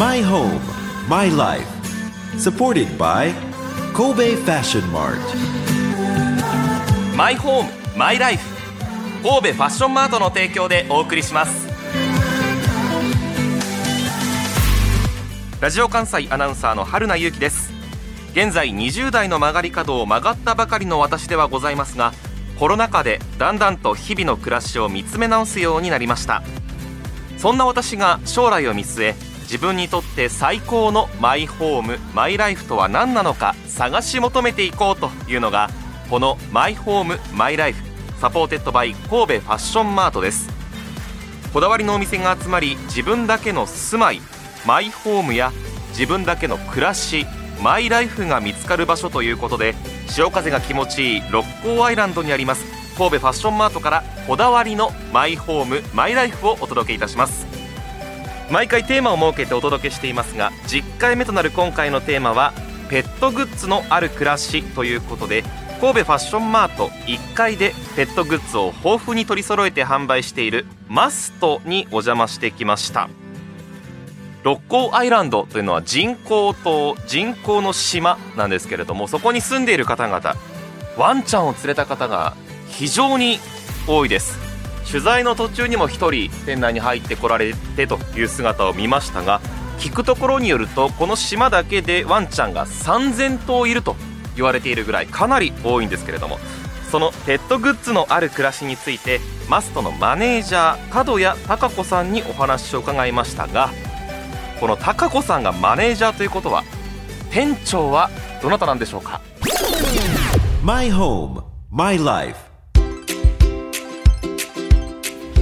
My home, my life. Supported by Kobe Fashion Mart. マイホームマイライフ神戸ファッションマートの提供でお送りしますラジオ関西アナウンサーの春名由紀です現在20代の曲がり角を曲がったばかりの私ではございますがコロナ禍でだんだんと日々の暮らしを見つめ直すようになりましたそんな私が将来を見据え自分にとって最高のマイホームマイライフとは何なのか探し求めていこうというのがこの My Home My Life supported by 神戸ファッションマートです。こだわりのお店が集まり自分だけの住まいマイホームや自分だけの暮らしマイライフが見つかる場所ということで潮風が気持ちいい六甲アイランドにあります神戸ファッションマートからこだわりのマイホームマイライフをお届けいたします。毎回テーマを設けてお届けしていますが10回目となる今回のテーマはペットグッズのある暮らしということで神戸ファッションマート1階でペットグッズを豊富に取り揃えて販売しているマストにお邪魔してきました。六甲アイランドというのは人工島人工の島なんですけれどもそこに住んでいる方々ワンちゃんを連れた方が非常に多いです。取材の途中にも1人店内に入ってこられてという姿を見ましたが聞くところによるとこの島だけでワンちゃんが3000頭いると言われているぐらいかなり多いんですけれどもそのペットグッズのある暮らしについてマストのマネージャー角谷貴子さんにお話を伺いましたがこの貴子さんがマネージャーということは店長はどなたなんでしょうか？My home, my life.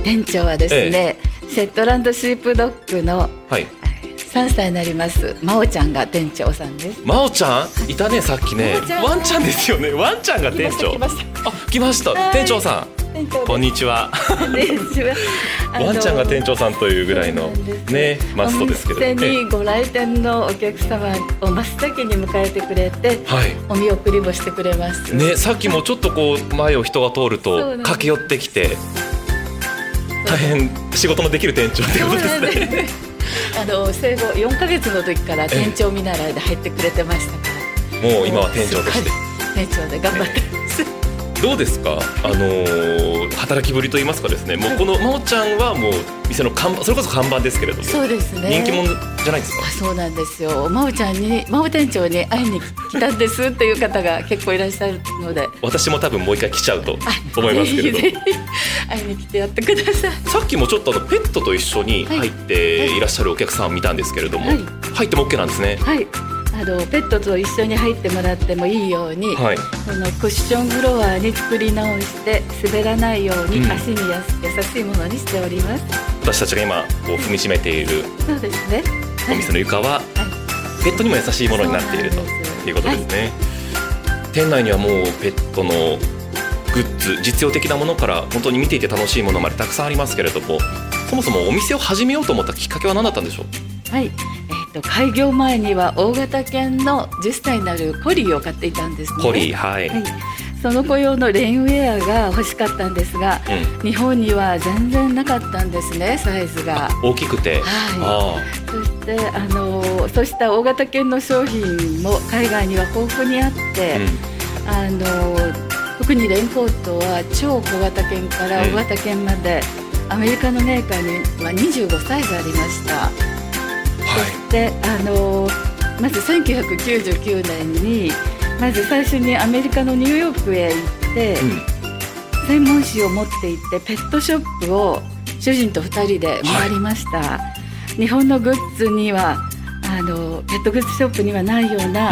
店長はですね、セットランドシープドッグのはい。3歳になります真央ちゃんが店長さんです。真央ちゃん？いたねさっきね。ワンちゃんですよね。ワンちゃんが店長。来ましたあ来ました。はい。店長さ店長んこんにちは。ワンちゃんが店長さんというぐらいのねマストですけど。お店にご来店のお客様を真っ先に迎えてくれてはい。お見送りもしてくれます。ねさっきもちょっとこう前を人が通ると駆け寄ってきて大変仕事のできる店長ってことですね。あの生後4ヶ月の時から店長見習いで入ってくれてましたから。もう今は店長として。はい。店長で頑張ってます。どうですか？あのー働きぶりと言いますかですねもうこの真央ちゃんはもう店の看板それこそ看板ですけれどもそうですね。人気者じゃないですか？あそうなんですよ。真央ちゃんに真央店長に会いに来たんですっていう方が結構いらっしゃるので。私も多分もう一回来ちゃうと思いますけれどぜひぜひ会いに来てやってください。さっきもちょっとあのペットと一緒にはい入ってい。らっしゃるお客さんを見たんですけれども、はい。入っても OK なんですね。はいあのペットと一緒に入ってもらってもいいように、はい。このクッションフロアに作り直して滑らないようにうん。足にやす優しいものにしております、私たちが今こう踏みしめているそうですね。お店の床はペットにも優しいものになっているということですね、店内にはもうペットのグッズ実用的なものから本当に見ていて楽しいものまでたくさんありますけれどもそもそもお店を始めようと思ったきっかけは何だったんでしょう？はい、え開業前には大型犬の10歳になるコリーを飼っていたんですね。コリーはい、はい。その子用のレインウェアが欲しかったんですが、うん日本には全然なかったんですね、サイズが。大きくて、はあそしてあのそうした大型犬の商品も海外には豊富にあって、あ、あの特にレインコートは超小型犬から大型犬まで、アメリカのメーカーには25サイズありました。そしてあのまず1999年にまず最初にアメリカのニューヨークへ行って、うん、うん専門誌を持って行ってペットショップを主人と2人で回りました、日本のグッズにはあのペットグッズショップにはないような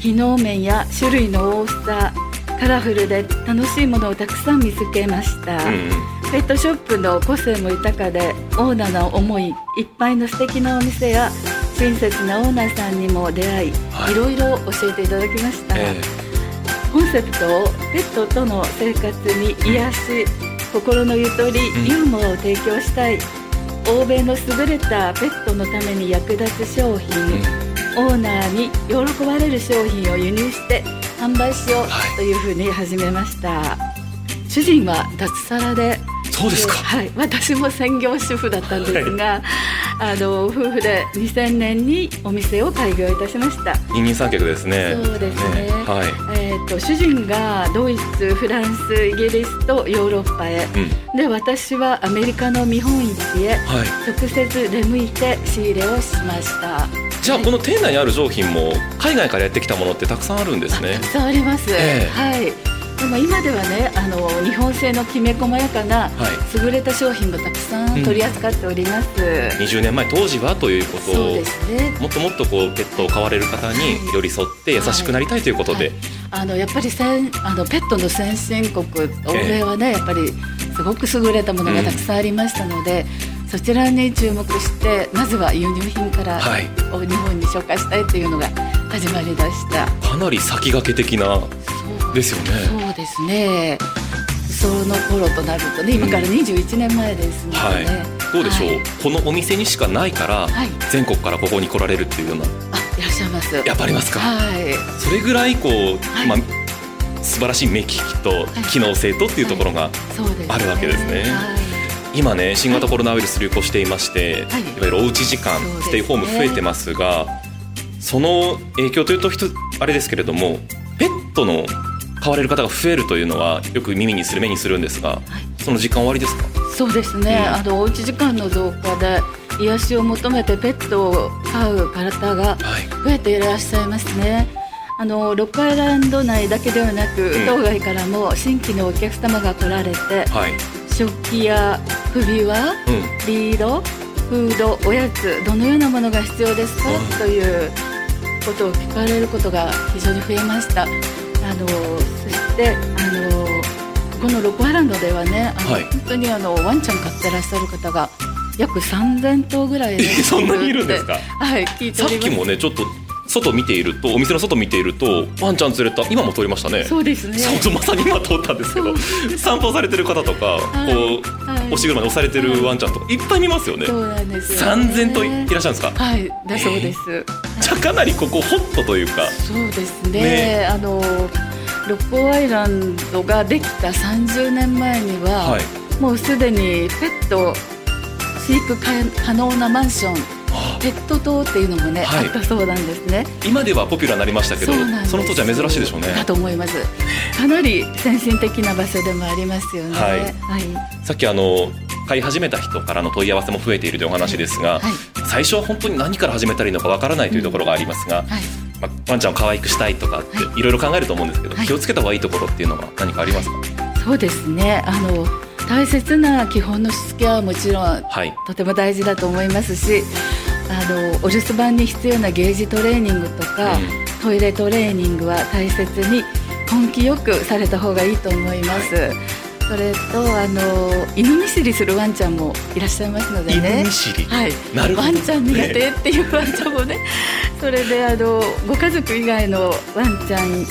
機能面や種類の多さカラフルで楽しいものをたくさん見つけました、うんうん。ペットショップの個性も豊かでオーナーの思いいっぱいの素敵なお店や親切なオーナーさんにも出会い、はい。いろいろ教えていただきました、えコンセプトをペットとの生活に癒し心のゆとり、うん。ユーモアを提供したい。欧米の優れたペットのために役立つ商品、オーナーに喜ばれる商品を輸入して販売しよはい。うというふうに始めました、主人は脱サラで。そうですか。はい、私も専業主婦だったんですが、あの夫婦で2000年にお店を開業いたしました。二人三脚ですね。そうですね。はい。えー、と主人がドイツフランスイギリスとヨーロッパへ、うん。で私はアメリカの見本市へ。はい。直接出向いて仕入れをしました。じゃあこの店内にある商品も海外からやってきたものってたくさんあるんですね。たくさんあります、ええ。はいでも今ではねあの日本製のきめ細やかなはい。優れた商品もたくさん取り扱っております、20年前当時はということをそうですね。もっともっとこうペットを飼われる方に寄り添って優しくなりたいということで、はい。あのやっぱり先あのペットの先進国欧米はね、やっぱりすごく優れたものがたくさんありましたので、そちらに注目してまずは輸入品から、はい。お日本に紹介したいというのが始まりだした。かなり先駆け的なですよね。そうですね。その頃となるとね今から21年前ですのではい。ね、どうでしょう、はい。このお店にしかないから、はい。全国からここに来られるっていうような。あいらっしゃいます。やっぱありますか、はい。それぐらいこう、はい。まあ素晴らしい目利きと機能性とっていうところが、あるわけですね。はい。今ね新型コロナウイルス流行していまして、はい。い、わゆるおうち時間、ステイホーム増えてますがその影響というとあれですけれどもペットの飼われる方が増えるというのはよく耳にする目にするんですが、その時間終わりですか？そうですね、うん。あのおうち時間の増加で癒しを求めてペットを飼う方がはい。増えていらっしゃいますね。あのロックアイランド内だけではなく、ん。当該からも新規のお客様が来られてはい。食器や首輪うん。リードフードおやつどのようなものが必要ですか、うん。ということを聞かれることが非常に増えましたあのそしてあのこのロックアイランドではねあの、はい。本当にあのワンちゃん飼ってらっしゃる方が約3000頭ぐらいそんなにいるんですか？はい聞いてます。きもねちょっと外見ているとお店の外見ているとワンちゃん連れた今も通りましたね。そうですね。そうそうまさに今通ったんですけど散歩されてる方とか、はい。こう、はい。おし車に押されてるワンちゃんとかいっぱい見ますよね、そうなんですよ、ね、3000といいらっしゃるんですか、はい。だそうです、じゃあかなりここホットというか。そうですね。ね。あのロッコアイランドができた30年前には、はい。もうすでにペット飼育可可能なマンションあペット棟っていうのもね、はい。あったそうなんですね。今ではポピュラーになりましたけどその当時は珍しいでしょうね。だと思います。かなり先進的な場所でもありますよね。はい。はい。さっきあの飼い始めた人からの問い合わせも増えているというお話ですが、はい。最初は本当に何から始めたらいいのかわからないというところがありますが、はい。まあ、ワンちゃんを可愛くしたいとかってはい。ろいろ考えると思うんですけど、はい。気をつけた方がいいところっていうのは何かありますか？そうですね。あの大切な基本のしつけはもちろんはい。とても大事だと思いますしあのお留守番に必要なゲージトレーニングとか、うん。トイレトレーニングは大切に根気よくされた方がいいと思います、それとあの犬見知りするワンちゃんもいらっしゃいますのでね。犬見知り、はい、ワンちゃん苦手っていうワンちゃんもね。それであのご家族以外のワンちゃん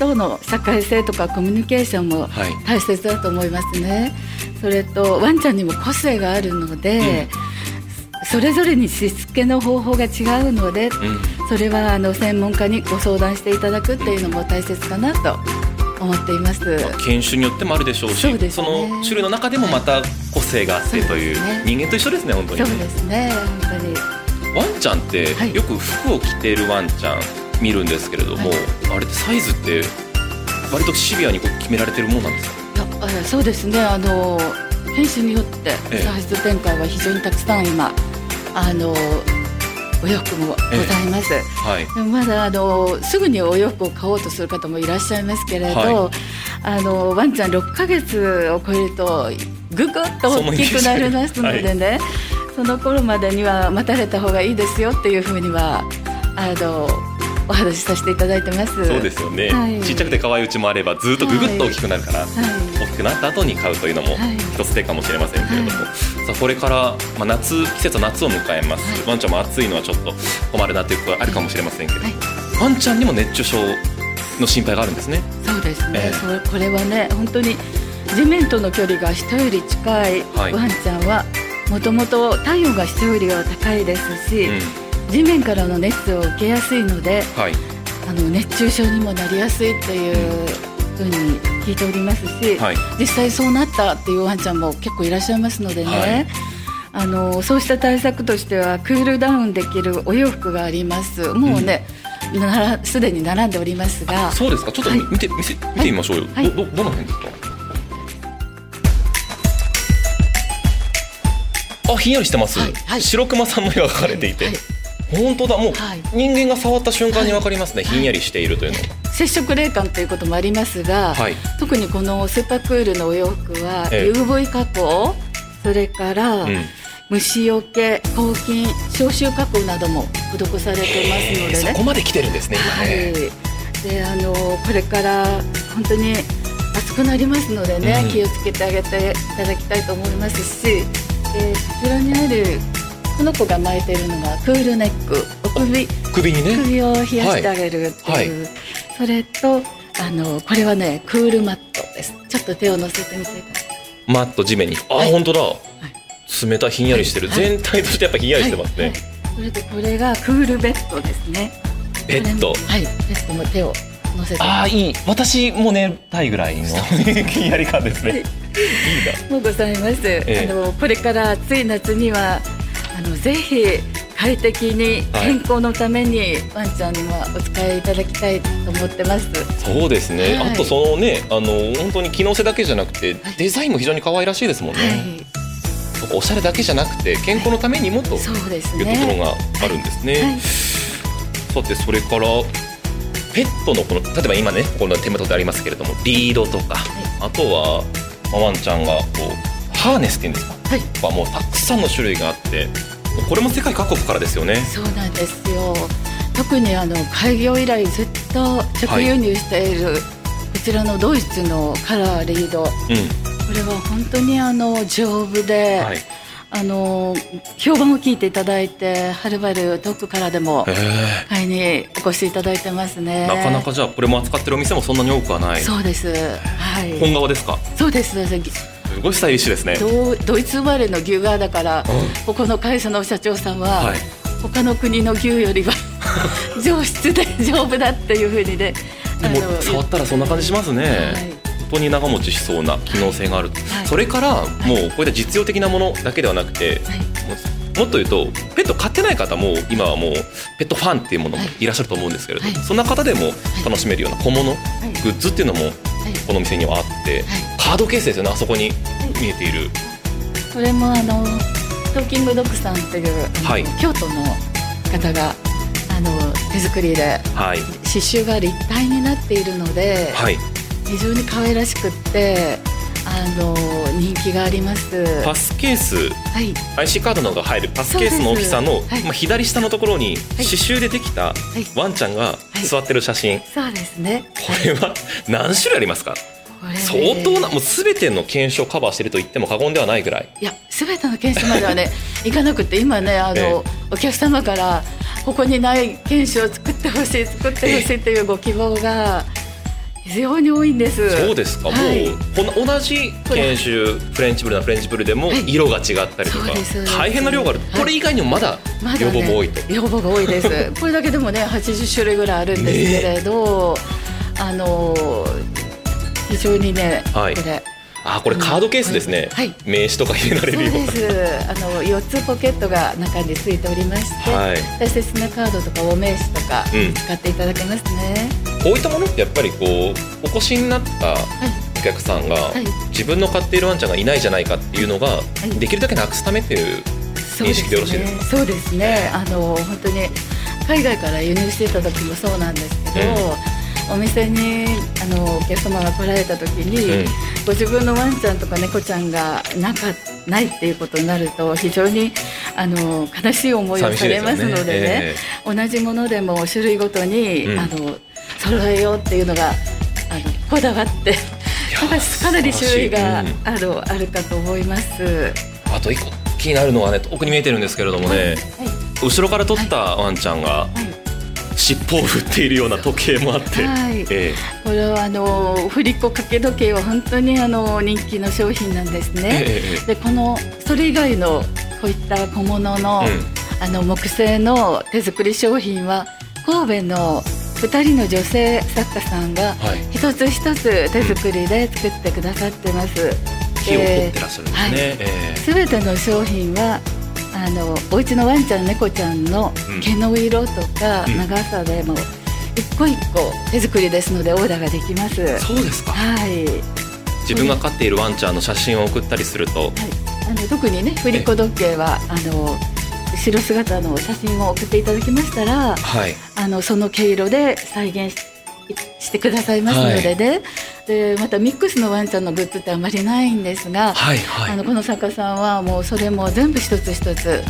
との社会性とかコミュニケーションもはい。大切だと思いますね。それとワンちゃんにも個性があるので、それぞれにしつけの方法が違うのでうん、それはあの専門家にご相談していただくっていうのも大切かなと思っています。犬種によってもあるでしょうしそね。の種類の中でもまた個性があってというそうね。人間と一緒ですね本当に。そうですね本当に。ワンちゃんってはい。よく服を着ているワンちゃん見るんですけれども、はい。あれってサイズって割とシビアにこう決められてるものなんですか？いやあそうですね。あの犬種によってええ。サイズ展開は非常にたくさん今あのお洋服もございます、はい。まだあのすぐにお洋服を買おうとする方もいらっしゃいますけれど、はあのワンちゃん6ヶ月を超えるとぐぐっと大きくなりますのでねその頃までには待たれた方がいいですよっていうふうにはあのお話しさせていただいてます。そうですよね、はい。ちっちゃくて可愛いうちもあればずっとぐぐっと大きくなるから、はい。大きくなった後に買うというのもはい。一つ手かもしれませんけれども、はさあこれから、まあ、夏季節は夏を迎えます、はい。ワンちゃんも暑いのはちょっと困るなということがあるかもしれませんけれども、はい。ワンちゃんにも熱中症の心配があるんですね。そうですね、ええ。それこれはね本当に地面との距離が人より近いワンちゃんはもともと体温が人よりは高いですし、うん地面からの熱を受けやすいのではい。あの熱中症にもなりやすいっていうふうに聞いておりますし、はい。実際そうなったっていうワンちゃんも結構いらっしゃいますのでね、はい。あのそうした対策としてはクールダウンできるお洋服があります。もうね、ならすでに並んでおりますがそうですか？ちょっとはい。見て、見せ見てみましょうよ、はい。どどどの辺ですか？あひんやりしてます、はい。はい。白熊さんの絵が描かれていて、はい本当だ。もう、はい。人間が触った瞬間にわかりますね、はい。ひんやりしているというの接触冷感ということもありますが、はい。特にこのスーパークールのお洋服はええ。UV 加工それからうん。虫除け抗菌消臭加工なども施されてますのでね。そこまで来てるんですね今はい、ね、であのこれから本当に暑くなりますのでね、うん。気をつけてあげていただきたいと思いますし、でこちらにあるこの子が巻いているのがクールネック。お首首にね。首を冷やしてあげるっていう、はい。それとあのこれはねクールマットです。ちょっと手を乗せてみてください。マット地面に。あ、はい。本当だ。冷たいひんやりしてる、はい。全体としてやっぱひんやりしてますね、はい。はい。それでこれがクールベッドですね。ベッド。はい。ベッドも手を乗せて。ああいい。私も寝たいぐらいの ひんやり感ですね。いいな。もうございます、ええ。あのこれから暑い夏にはあのぜひ快適にはい。健康のためにワンちゃんにはお使いいただきたいと思ってます。そうですね、はい。あとそのねあの本当に機能性だけじゃなくてデザインも非常に可愛らしいですもんね、はい、おしゃれだけじゃなくて健康のためにもというそうですところね。があるんですね、はい、さてそれからペットのこの例えば今ねこの手元でありますけれどもリードとか、あとはまあワンちゃんがこうハーネスっていうんですか？はもうたくさんの種類があってこれも世界各国からですよねそうなんですよ。特にあの開業以来ずっと直輸入している、こちらのドイツのカラーリード、こうんれは本当にあの丈夫で、はいあの評判を聞いていただいてはるばる遠くからでもへ買いにお越しいただいてますね。えなかなかじゃあこれも扱ってるお店もそんなに多くはないそうです。はい。本革ですか？そうです。すすごいスタイリッシュですね。ドドイツ生まれの牛側だから、うん。ここの会社の社長さんは、はい。他の国の牛よりは 上質で丈夫だっていうふうにね。でも触ったらそんな感じしますね、はい。本当に長持ちしそうな機能性がある、はい。それからもうこういった実用的なものだけではなくて、はい。もっと言うとペット飼ってない方も今はもうペットファンっていうものもはい。いらっしゃると思うんですけれど、はい。そんな方でも楽しめるような小物、はい。グッズっていうのもはいこの店にはあって、カードケースですよねあそこに見えている、これもあのトーキングドッグさんっていう、はい。京都の方があの手作りではい。刺繍が立体になっているので、はい、非常に可愛らしくってあの人気があります。パスケース。はい、IC カードなどが入るパスケースの大きさの、はい。まあ、左下のところにはい。刺繍でできたい。ワンちゃんが座ってる写真、そうですね。これは何種類ありますか？相当なもう全ての犬種をカバーしていると言っても過言ではないぐらい。いや全ての犬種まではね いかなくて今ねあの、ええお客様からここにない犬種を作ってほしい作ってほしいというご希望が非常に多いんです。そうですか、はい。もう同じ犬種フレンチブルなフレンチブルでもはい。色が違ったりとか、そうですそうです。大変な量がある、はい。これ以外にもまだ要望も多いと、要望が多いです。これだけでもね80種類ぐらいあるんですけれど、あの非常にね、はい。これ。あこれカードケースですね、はい。名刺とか入れられるような。です。あの4つポケットが中についておりまして、はい。大切なカードとかお名刺とかうん。使っていただけますね、こういったものってやっぱりこうお越しになったお客さんが、はい。自分の飼っているワンちゃんがいないじゃないかっていうのが、い。できるだけなくすためっていうそう認識でよろしいですか？そうですね。あの本当に海外から輸入していた時もそうなんですけど、お店にあのお客様が来られた時に、うん。ご自分のワンちゃんとか猫ちゃんがなんかないっていうことになると非常にあの悲しい思いをされますのでね。え。同じものでも種類ごとに、うん。あの揃えようっていうのがあのこだわってやかかなり種類が素ある,、あるかと思います。あと一個気になるのはね奥に見えてるんですけれどもね、はい。後ろから撮ったワンちゃんがはい。尻尾を振っているような時計もあって、はい。えこれはあの振り子掛け時計は本当にあの人気の商品なんですえね。ええ。でこのそれ以外のこういった小物の,、うん。あの木製の手作り商品は神戸の2人の女性作家さんがはい。一つ一つ手作りで作ってくださってます。費を取ってらっしゃるんですね、えー、全ての商品はあのお家のワンちゃん猫ちゃんの毛の色とか長さでも、一個一個手作りですのでオーダーができます。そうですか。はい。自分が飼っているワンちゃんの写真を送ったりすると、はい、あの特にね振り子時計はあの後ろ姿の写真を送っていただきましたら、はい、あのその毛色で再現してくださいますのでね、はい、でまたミックスのワンちゃんのグッズってあまりないんですが、はいはい、あのこの作家さんはもうそれも全部一つ一つ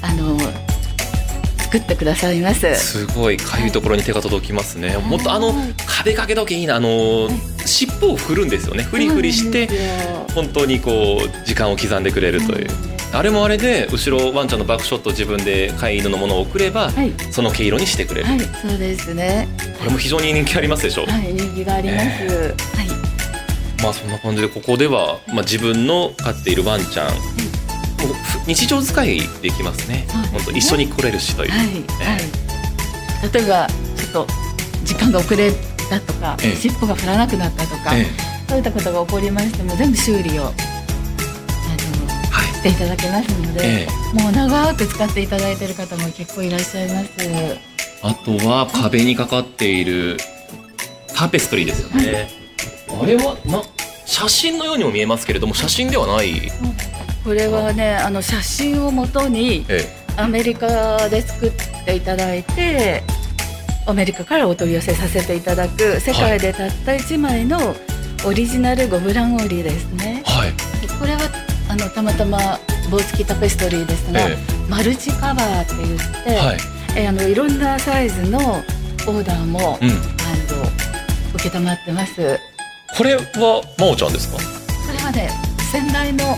あの作ってくださいます。すごいかゆいところに手が届きますね、はい、もっとあの壁掛け時計いいなあの、はい、尻尾を振るんですよね。フリフリして本当にこう時間を刻んでくれるという。あれもあれで後ろワンちゃんのバックショット自分で飼い犬のものを送れば、はい、その毛色にしてくれる、はい、そうですね。これも非常に人気ありますでしょ？うはい人気があります、え。ー、はい。まあそんな感じでここでは、まあ、自分の飼っているワンちゃん、日常使いできますね。本当一緒に来れるしという。はい、え。ー、例えばちょっと時間が遅れたとか、えー、尻尾が振らなくなったとか、えー、そういったことが起こりましても全部修理をしていただけますので、えー、もう長く使っていただいている方も結構いらっしゃいます。あとは壁にかかっているタペストリーですよね。あれはな写真のようにも見えますけれども写真ではない。これはねあ。の写真をもとにアメリカで作っていただいてアメリカからお取り寄せさせていただく世界でたった1枚のオリジナルゴブランオリですね、はい、これはあのたまたま棒付きタペストリーですが、ええ、マルチカバーって言って、はい、えあのいろんなサイズのオーダーも、うん、あの承ってます。これは真央ちゃんですか？これはね先代の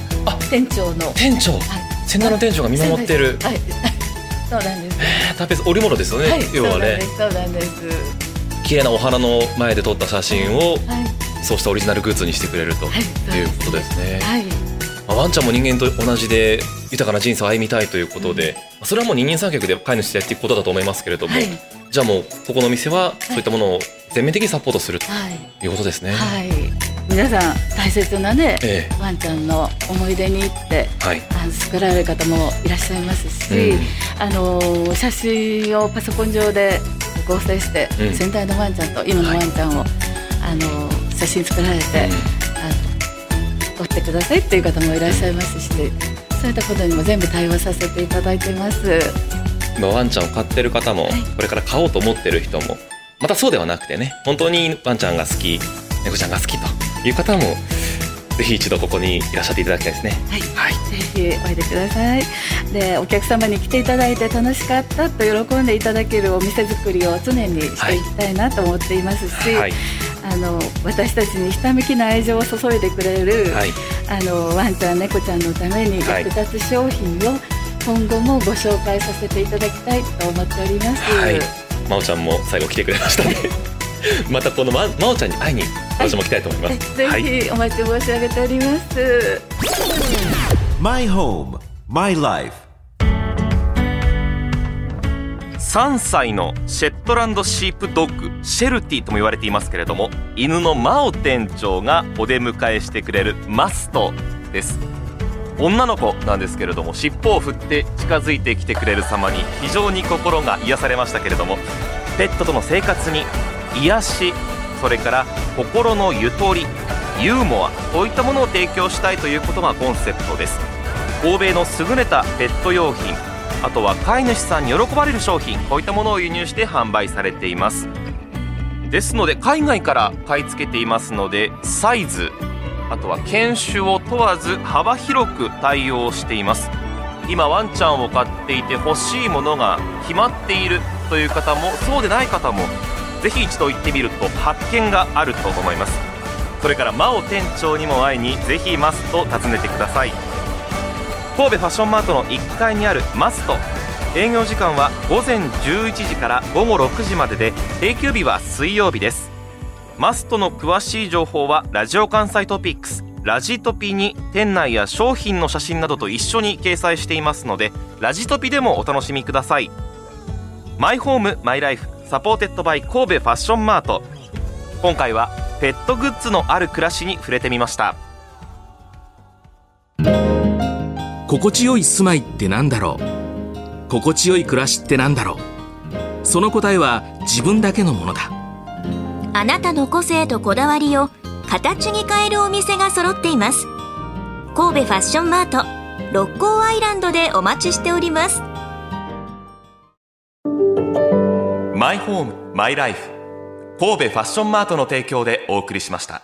店長の店長、はい、先代の店長が見守ってる、はい、そうなんです、えー、タペス織物ですよね、はい、要はね。そうなんです綺麗なお花の前で撮った写真を、はい、そうしたオリジナルグッズにしてくれると、はい、いうことですね、はいまあ、ワンちゃんも人間と同じで豊かな人生を歩みたいということで、うん、それはもう二人三脚で飼い主でやっていくことだと思いますけれども、はい、じゃあもうここの店はそういったものを全面的にサポートするということですね。はい。皆さん大切なね、ええ、ワンちゃんの思い出に行って、はい、あの作られる方もいらっしゃいますし、うん、あの写真をパソコン上で合成して、うん、先代のワンちゃんと今のワンちゃんを、はい、あの写真作られて、うん、あの撮ってくださいっていう方もいらっしゃいますし、そういったことにも全部対応させていただいてます。今ワンちゃんを飼ってる方も、はい、これから飼おうと思ってる人もまたそうではなくてね本当にワンちゃんが好き猫ちゃんが好きという方もぜひ一度ここにいらっしゃっていただきたいですね。はい、はい、ぜひおいでください。で、お客様に来ていただいて楽しかったと喜んでいただけるお店作りを常にしていきたいなと思っていますし、はい、あの私たちにひたむきな愛情を注いでくれる、はい、あのワンちゃん猫ちゃんのために役立つ商品を今後もご紹介させていただきたいと思っております。はい、まおちゃんも最後来てくれましたね。またこのままおちゃんに会いに私も来たいと思います、ぜひお待ち申し上げております、My home, my life 3歳のシェットランドシープドッグシェルティとも言われていますけれども犬のマオ店長がお出迎えしてくれるマストです。女の子なんですけれども尻尾を振って近づいてきてくれる様に非常に心が癒されましたけれどもペットとの生活に癒しそれから心のゆとりユーモアこういったものを提供したいということがコンセプトです。欧米の優れたペット用品あとは飼い主さんに喜ばれる商品こういったものを輸入して販売されています。ですので海外から買い付けていますのでサイズあとは犬種を問わず幅広く対応しています。今ワンちゃんを飼っていて欲しいものが決まっているという方もそうでない方もぜひ一度行ってみると発見があると思います。それから真央店長にも会いにぜひマスト訪ねてください。神戸ファッションマートの1階にあるマスト。営業時間は午前11時から午後6時までで定休日は水曜日です。マストの詳しい情報はラジオ関西トピックスラジトピに店内や商品の写真などと一緒に掲載していますのでラジトピでもお楽しみください。 My Home My Life supported by 神戸ファッションマート。今回はペットグッズのある暮らしに触れてみました。心地よい住まいってなんだろう？心地よい暮らしってなんだろう？その答えは自分だけのものだ。あなたの個性とこだわりを形に変えるお店が揃っています。神戸ファッションマート六甲アイランドでお待ちしております。マイホームマイライフ神戸ファッションマートの提供でお送りしました